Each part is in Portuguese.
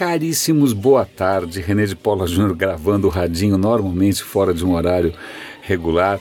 Caríssimos, boa tarde. René de Paula Júnior gravando o radinho normalmente fora de um horário regular.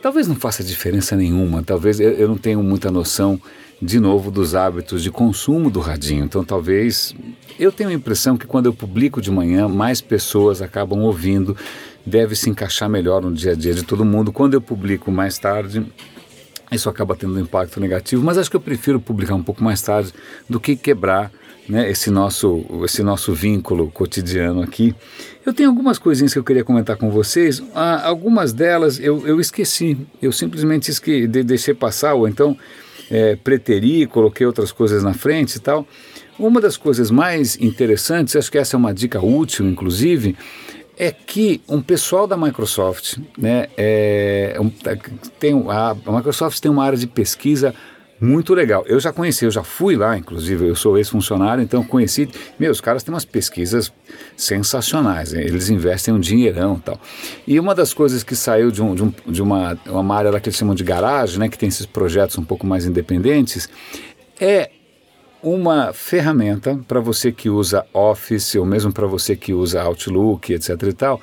Talvez não faça diferença nenhuma, talvez eu, eu não tenho muita noção de novo dos hábitos de consumo do radinho. Então talvez eu tenho a impressão que quando eu publico de manhã, mais pessoas acabam ouvindo, deve se encaixar melhor no dia a dia de todo mundo. Quando eu publico mais tarde, isso acaba tendo um impacto negativo, mas acho que eu prefiro publicar um pouco mais tarde do que quebrar né, esse, nosso, esse nosso vínculo cotidiano aqui. Eu tenho algumas coisinhas que eu queria comentar com vocês. Ah, algumas delas eu, eu esqueci, eu simplesmente esque, de, deixei passar, ou então é, preteri, coloquei outras coisas na frente e tal. Uma das coisas mais interessantes, acho que essa é uma dica útil, inclusive, é que um pessoal da Microsoft, né, é, um, tem, a, a Microsoft tem uma área de pesquisa muito legal. Eu já conheci, eu já fui lá, inclusive, eu sou ex-funcionário, então conheci. Meu, os caras têm umas pesquisas sensacionais, eles investem um dinheirão e tal. E uma das coisas que saiu de, um, de, um, de uma, uma área lá que eles chamam de garagem, né, que tem esses projetos um pouco mais independentes, é uma ferramenta para você que usa Office ou mesmo para você que usa Outlook, etc e tal,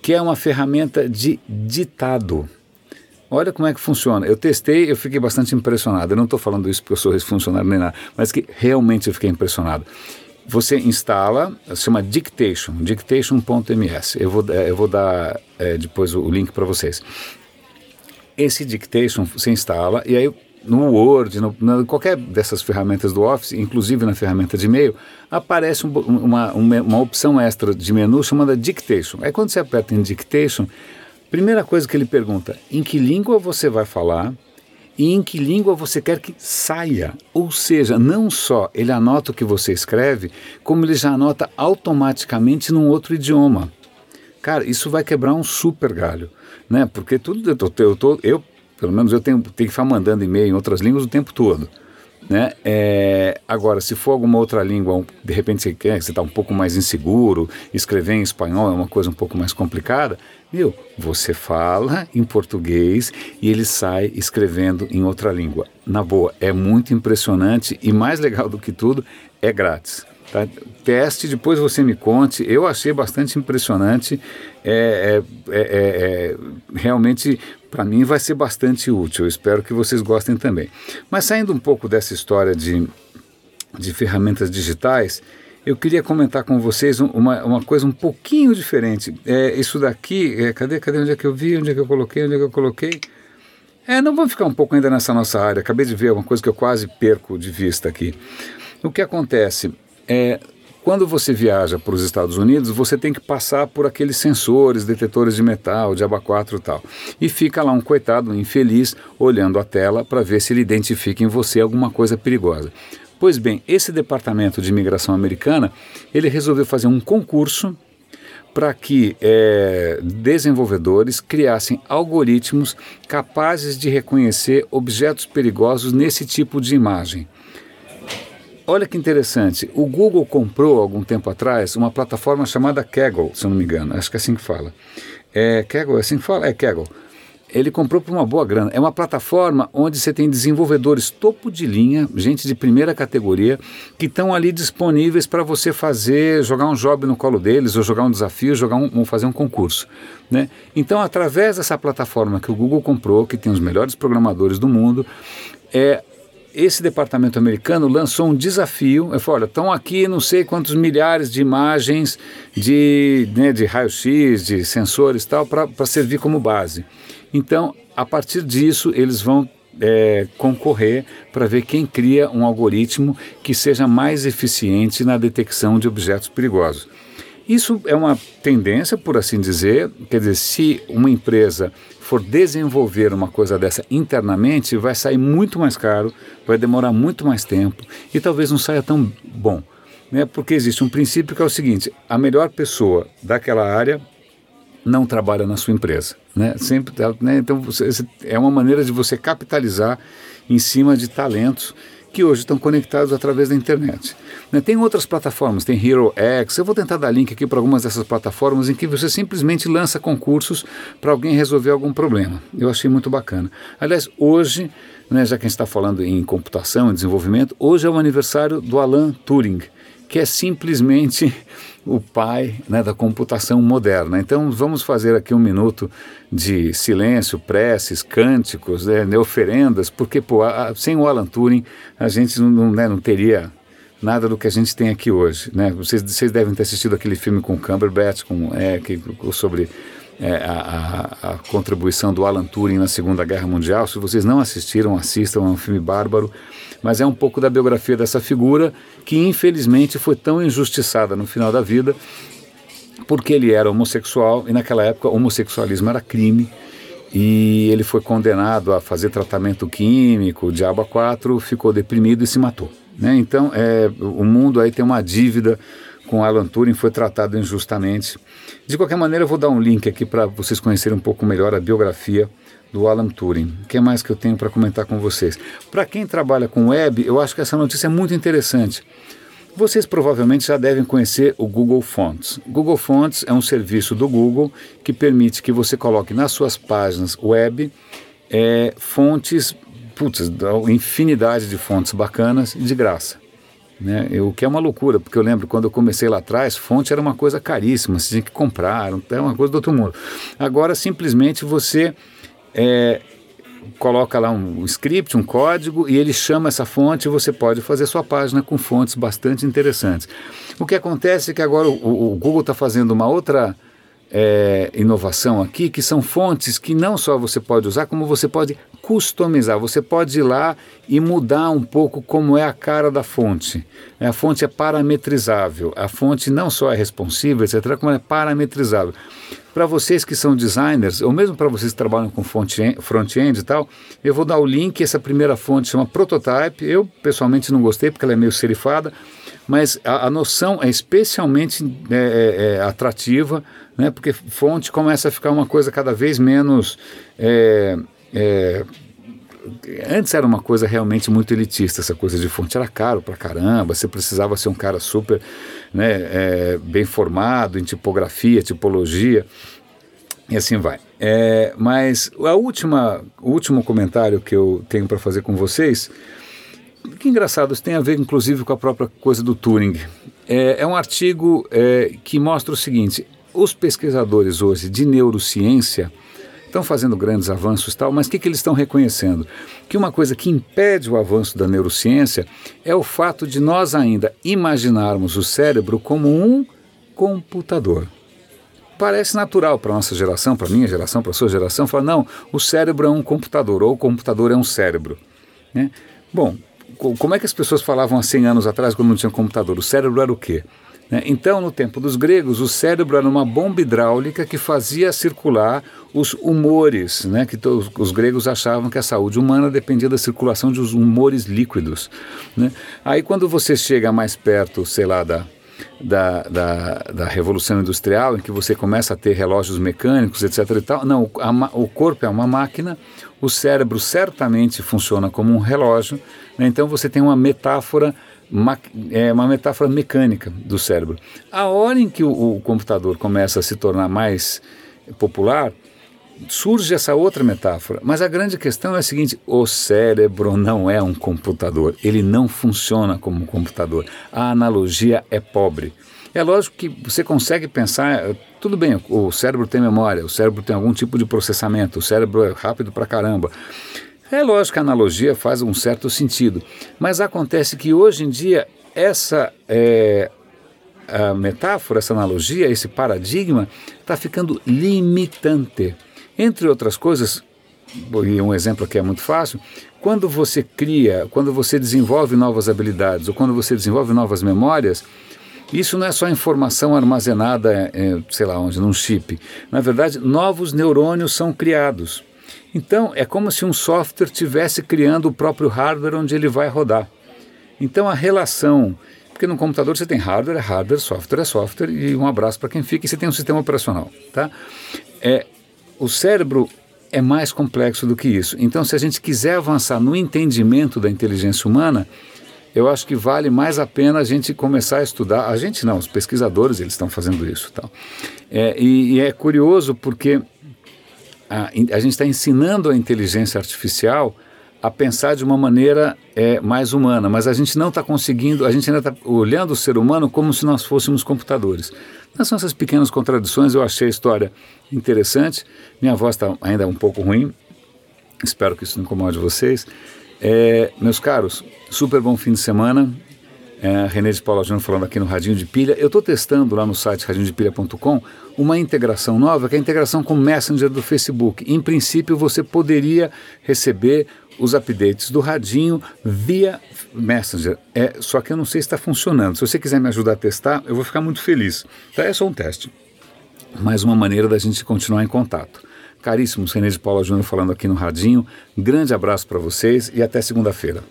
que é uma ferramenta de ditado. Olha como é que funciona. Eu testei, eu fiquei bastante impressionado. Eu não estou falando isso porque eu sou funcionário nem nada, mas que realmente eu fiquei impressionado. Você instala, se chama Dictation, dictation.ms. Eu vou, eu vou dar é, depois o link para vocês. Esse Dictation você instala e aí no Word, no, na, qualquer dessas ferramentas do Office, inclusive na ferramenta de e-mail, aparece um, uma, uma, uma opção extra de menu chamada Dictation. Aí quando você aperta em Dictation, Primeira coisa que ele pergunta: em que língua você vai falar e em que língua você quer que saia? Ou seja, não só ele anota o que você escreve, como ele já anota automaticamente num outro idioma. Cara, isso vai quebrar um super galho, né? Porque tudo eu, tô, eu, tô, eu pelo menos eu tenho, tenho que ficar mandando e-mail em outras línguas o tempo todo. Né? É, agora, se for alguma outra língua, de repente você quer, você está um pouco mais inseguro, escrever em espanhol é uma coisa um pouco mais complicada, meu, você fala em português e ele sai escrevendo em outra língua. Na boa, é muito impressionante e mais legal do que tudo, é grátis. Tá? Teste, depois você me conte. Eu achei bastante impressionante. É, é, é, é realmente, para mim, vai ser bastante útil. Espero que vocês gostem também. Mas saindo um pouco dessa história de, de ferramentas digitais, eu queria comentar com vocês uma, uma coisa um pouquinho diferente. É, isso daqui, é, cadê, cadê onde é que eu vi, onde é que eu coloquei, onde é que eu coloquei? É, não vamos ficar um pouco ainda nessa nossa área. Acabei de ver uma coisa que eu quase perco de vista aqui. O que acontece? É, quando você viaja para os Estados Unidos, você tem que passar por aqueles sensores, detetores de metal, de aba 4 e tal. E fica lá um coitado, um infeliz, olhando a tela para ver se ele identifica em você alguma coisa perigosa. Pois bem, esse departamento de imigração americana, ele resolveu fazer um concurso para que é, desenvolvedores criassem algoritmos capazes de reconhecer objetos perigosos nesse tipo de imagem. Olha que interessante, o Google comprou algum tempo atrás uma plataforma chamada Kaggle, se eu não me engano, acho que é assim que fala. É, Kaggle, é assim que fala? É Kaggle. Ele comprou por uma boa grana. É uma plataforma onde você tem desenvolvedores topo de linha, gente de primeira categoria, que estão ali disponíveis para você fazer, jogar um job no colo deles, ou jogar um desafio, jogar um, ou fazer um concurso. Né? Então, através dessa plataforma que o Google comprou, que tem os melhores programadores do mundo, é, esse departamento americano lançou um desafio. Eu falei, olha, estão aqui não sei quantos milhares de imagens de, né, de raio-x, de sensores e tal, para servir como base. Então, a partir disso, eles vão é, concorrer para ver quem cria um algoritmo que seja mais eficiente na detecção de objetos perigosos. Isso é uma tendência, por assim dizer, quer dizer, se uma empresa for desenvolver uma coisa dessa internamente, vai sair muito mais caro, vai demorar muito mais tempo e talvez não saia tão bom. Né? Porque existe um princípio que é o seguinte: a melhor pessoa daquela área não trabalha na sua empresa. Né? Sempre, né? Então, você, é uma maneira de você capitalizar em cima de talentos que hoje estão conectados através da internet. Né? Tem outras plataformas, tem Hero X, eu vou tentar dar link aqui para algumas dessas plataformas em que você simplesmente lança concursos para alguém resolver algum problema. Eu achei muito bacana. Aliás, hoje, né, já que a gente está falando em computação, em desenvolvimento, hoje é o aniversário do Alan Turing, que é simplesmente o pai né, da computação moderna. Então vamos fazer aqui um minuto de silêncio, preces, cânticos, né, oferendas, porque pô, a, sem o Alan Turing a gente não, né, não teria nada do que a gente tem aqui hoje. Né? Vocês, vocês devem ter assistido aquele filme com Cumberbatch, com, é, que, sobre é, a, a, a, contribuição do Alan Turing na Segunda Guerra Mundial. Se vocês não assistiram, assistam, é um filme bárbaro, mas é um pouco da biografia dessa figura que infelizmente foi tão injustiçada no final da vida porque ele era homossexual e naquela época homossexualismo era crime e ele foi condenado a fazer tratamento químico, diabo a quatro, ficou deprimido e se matou. Né? Então, é, o mundo aí tem uma dívida com Alan Turing, foi tratado injustamente. De qualquer maneira, eu vou dar um link aqui para vocês conhecerem um pouco melhor a biografia do Alan Turing. O que mais que eu tenho para comentar com vocês? Para quem trabalha com web, eu acho que essa notícia é muito interessante. Vocês provavelmente já devem conhecer o Google Fonts. Google Fonts é um serviço do Google que permite que você coloque nas suas páginas web é, fontes putz, infinidade de fontes bacanas de graça. Né? O que é uma loucura, porque eu lembro quando eu comecei lá atrás, fonte era uma coisa caríssima, você tinha que comprar, é uma coisa do outro mundo. Agora, simplesmente você é, coloca lá um script, um código, e ele chama essa fonte e você pode fazer sua página com fontes bastante interessantes. O que acontece é que agora o, o Google está fazendo uma outra é, inovação aqui, que são fontes que não só você pode usar, como você pode customizar. Você pode ir lá e mudar um pouco como é a cara da fonte. A fonte é parametrizável. A fonte não só é responsiva, etc., como é parametrizável. Para vocês que são designers, ou mesmo para vocês que trabalham com front-end e tal, eu vou dar o link. Essa primeira fonte chama Prototype. Eu pessoalmente não gostei porque ela é meio serifada, mas a, a noção é especialmente é, é, é atrativa né? porque fonte começa a ficar uma coisa cada vez menos. É, é, antes era uma coisa realmente muito elitista, essa coisa de fonte era caro pra caramba, você precisava ser um cara super né, é, bem formado em tipografia, tipologia, e assim vai. É, mas o último comentário que eu tenho para fazer com vocês, que engraçado, isso tem a ver inclusive com a própria coisa do Turing. É, é um artigo é, que mostra o seguinte: os pesquisadores hoje de neurociência estão fazendo grandes avanços tal, mas o que, que eles estão reconhecendo? Que uma coisa que impede o avanço da neurociência é o fato de nós ainda imaginarmos o cérebro como um computador. Parece natural para nossa geração, para minha geração, para sua geração, falar, não, o cérebro é um computador, ou o computador é um cérebro. Né? Bom, como é que as pessoas falavam há 100 anos atrás quando não tinha computador? O cérebro era o quê? Né? Então, no tempo dos gregos, o cérebro era uma bomba hidráulica que fazia circular os humores, né? que os gregos achavam que a saúde humana dependia da circulação de humores líquidos. Né? Aí, quando você chega mais perto, sei lá, da, da, da, da, Revolução Industrial, em que você começa a ter relógios mecânicos, etc. E tal. Não, a, o corpo é uma máquina, o cérebro certamente funciona como um relógio, né? então você tem uma metáfora é uma metáfora mecânica do cérebro. A hora em que o, o computador começa a se tornar mais popular, surge essa outra metáfora. Mas a grande questão é a seguinte: o cérebro não é um computador, ele não funciona como um computador. A analogia é pobre. É lógico que você consegue pensar, tudo bem, o cérebro tem memória, o cérebro tem algum tipo de processamento, o cérebro é rápido pra caramba. É lógico que a analogia faz um certo sentido, mas acontece que hoje em dia essa é, metáfora, essa analogia, esse paradigma está ficando limitante. Entre outras coisas, e um exemplo aqui é muito fácil, quando você cria, quando você desenvolve novas habilidades ou quando você desenvolve novas memórias, isso não é só informação armazenada, é, sei lá onde, num chip. Na verdade, novos neurônios são criados. Então, é como se um software tivesse criando o próprio hardware onde ele vai rodar. Então, a relação. Porque no computador você tem hardware, é hardware, software é software, e um abraço para quem fica, e você tem um sistema operacional. Tá? É, o cérebro é mais complexo do que isso. Então, se a gente quiser avançar no entendimento da inteligência humana, eu acho que vale mais a pena a gente começar a estudar. A gente não, os pesquisadores eles estão fazendo isso. Tal. É, e, e é curioso porque a, a gente está ensinando a inteligência artificial a pensar de uma maneira é, mais humana, mas a gente não está conseguindo, a gente ainda está olhando o ser humano como se nós fôssemos computadores. Então, são essas pequenas contradições, eu achei a história interessante, minha voz está ainda um pouco ruim, espero que isso não incomode vocês. É, meus caros, super bom fim de semana, é, René de Paula Júnior falando aqui no Radinho de Pilha. Eu estou testando lá no site radinhodepilha.com uma integração nova, que é a integração com o Messenger do Facebook. Em princípio, você poderia receber os updates do Radinho via Messenger. É, só que eu não sei se está funcionando. Se você quiser me ajudar a testar, eu vou ficar muito feliz. Tá, é só um teste. Mais uma maneira da gente continuar em contato. Caríssimos, René de Paula Júnior falando aqui no Radinho. Grande abraço para vocês e até segunda-feira.